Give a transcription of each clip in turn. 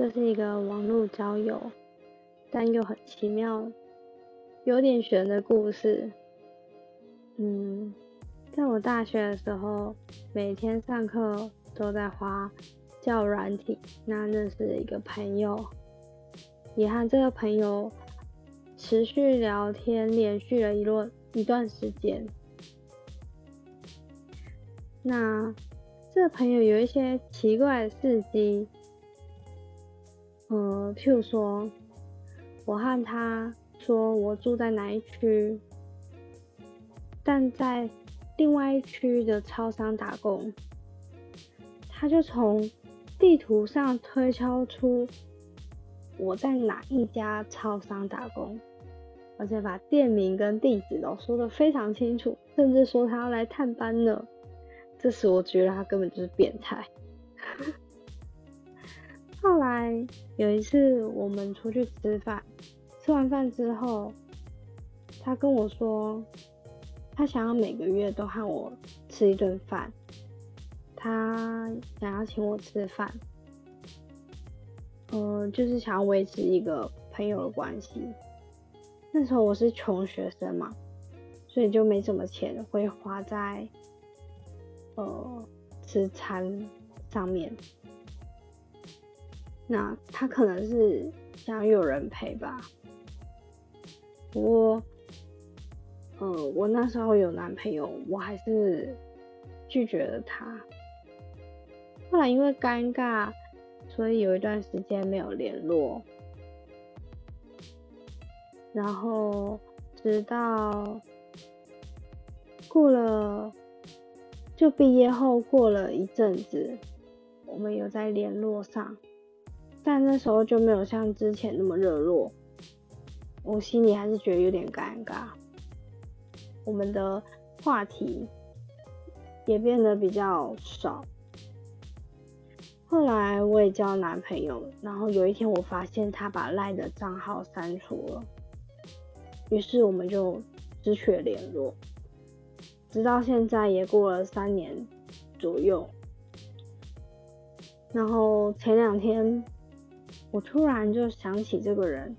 这是一个网络交友，但又很奇妙、有点悬的故事。嗯，在我大学的时候，每天上课都在花教软体，那认识了一个朋友，也和这个朋友持续聊天，连续了一段一段时间。那这个朋友有一些奇怪的事迹。呃，譬如说，我和他说我住在哪一区，但在另外一区的超商打工，他就从地图上推敲出我在哪一家超商打工，而且把店名跟地址都说的非常清楚，甚至说他要来探班呢。这时我觉得他根本就是变态。有一次我们出去吃饭，吃完饭之后，他跟我说，他想要每个月都和我吃一顿饭，他想要请我吃饭，嗯，就是想要维持一个朋友的关系。那时候我是穷学生嘛，所以就没什么钱会花在呃吃餐上面。那他可能是想有人陪吧，不过，呃，我那时候有男朋友，我还是拒绝了他。后来因为尴尬，所以有一段时间没有联络。然后直到过了，就毕业后过了一阵子，我们有在联络上。但那时候就没有像之前那么热络，我心里还是觉得有点尴尬。我们的话题也变得比较少。后来我也交男朋友，然后有一天我发现他把赖的账号删除了，于是我们就失去了联络。直到现在也过了三年左右，然后前两天。我突然就想起这个人，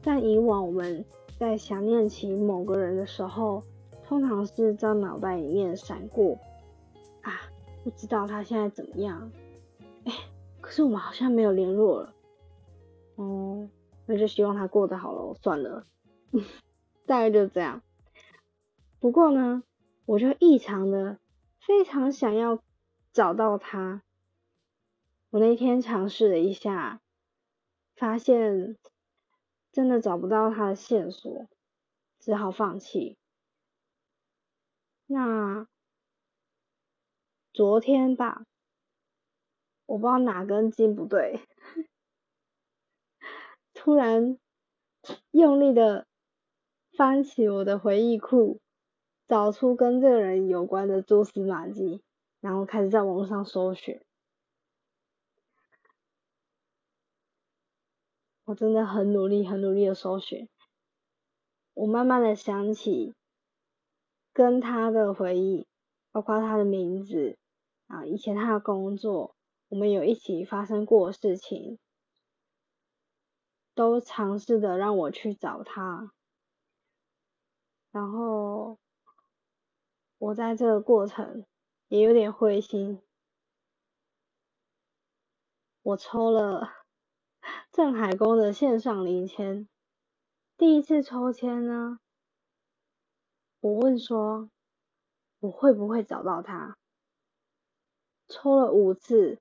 但以往我们在想念起某个人的时候，通常是在脑袋里面闪过啊，不知道他现在怎么样。哎，可是我们好像没有联络了。哦，那就希望他过得好了。算了，大概就这样。不过呢，我就异常的非常想要找到他。我那天尝试了一下。发现真的找不到他的线索，只好放弃。那昨天吧，我不知道哪根筋不对，突然用力的翻起我的回忆库，找出跟这个人有关的蛛丝马迹，然后开始在网上搜寻。我真的很努力，很努力的搜寻。我慢慢的想起跟他的回忆，包括他的名字啊，以前他的工作，我们有一起发生过的事情，都尝试的让我去找他。然后我在这个过程也有点灰心，我抽了。镇海宫的线上零签，第一次抽签呢，我问说我会不会找到他？抽了五次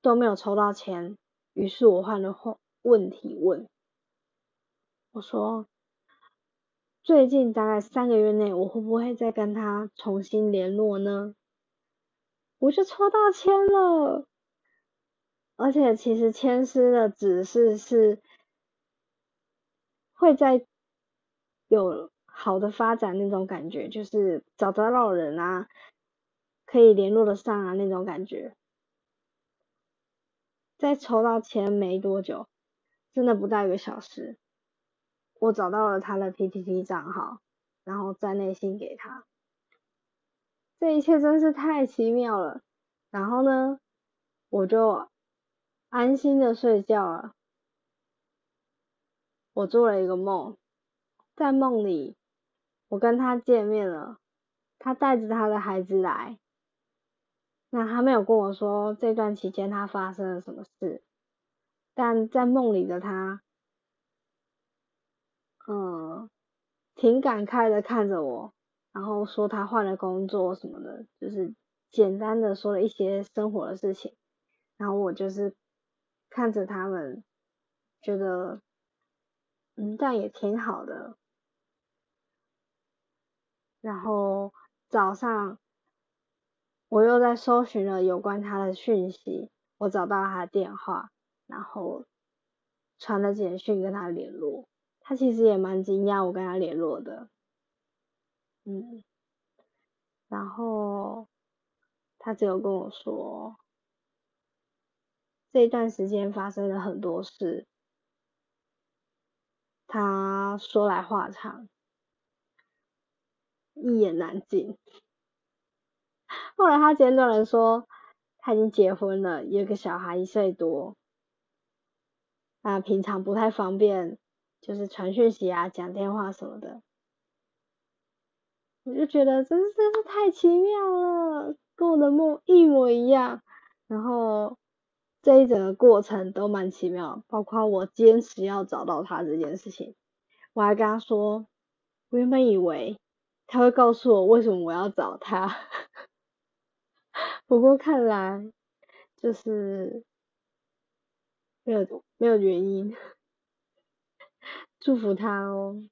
都没有抽到签，于是我换了问问题问，我说最近大概三个月内我会不会再跟他重新联络呢？我就抽到签了。而且其实签诗的指示是会在有好的发展那种感觉，就是找得到人啊，可以联络得上啊那种感觉。在抽到钱没多久，真的不到一个小时，我找到了他的 PTT 账号，然后在内信给他。这一切真是太奇妙了。然后呢，我就。安心的睡觉了。我做了一个梦，在梦里，我跟他见面了，他带着他的孩子来。那他没有跟我说这段期间他发生了什么事，但在梦里的他，嗯，挺感慨的看着我，然后说他换了工作什么的，就是简单的说了一些生活的事情，然后我就是看着他们，觉得，嗯，这样也挺好的。然后早上。我又在搜寻了有关他的讯息，我找到他的电话，然后传了简讯跟他联络。他其实也蛮惊讶我跟他联络的，嗯，然后他只有跟我说，这段时间发生了很多事，他说来话长，一言难尽。后来他简短的说，他已经结婚了，有个小孩一岁多，啊，平常不太方便，就是传讯息啊、讲电话什么的。我就觉得真是真是太奇妙了，跟我的梦一模一样。然后这一整个过程都蛮奇妙，包括我坚持要找到他这件事情，我还跟他说，我原本以为他会告诉我为什么我要找他。不过看来就是没有没有原因，祝福他哦。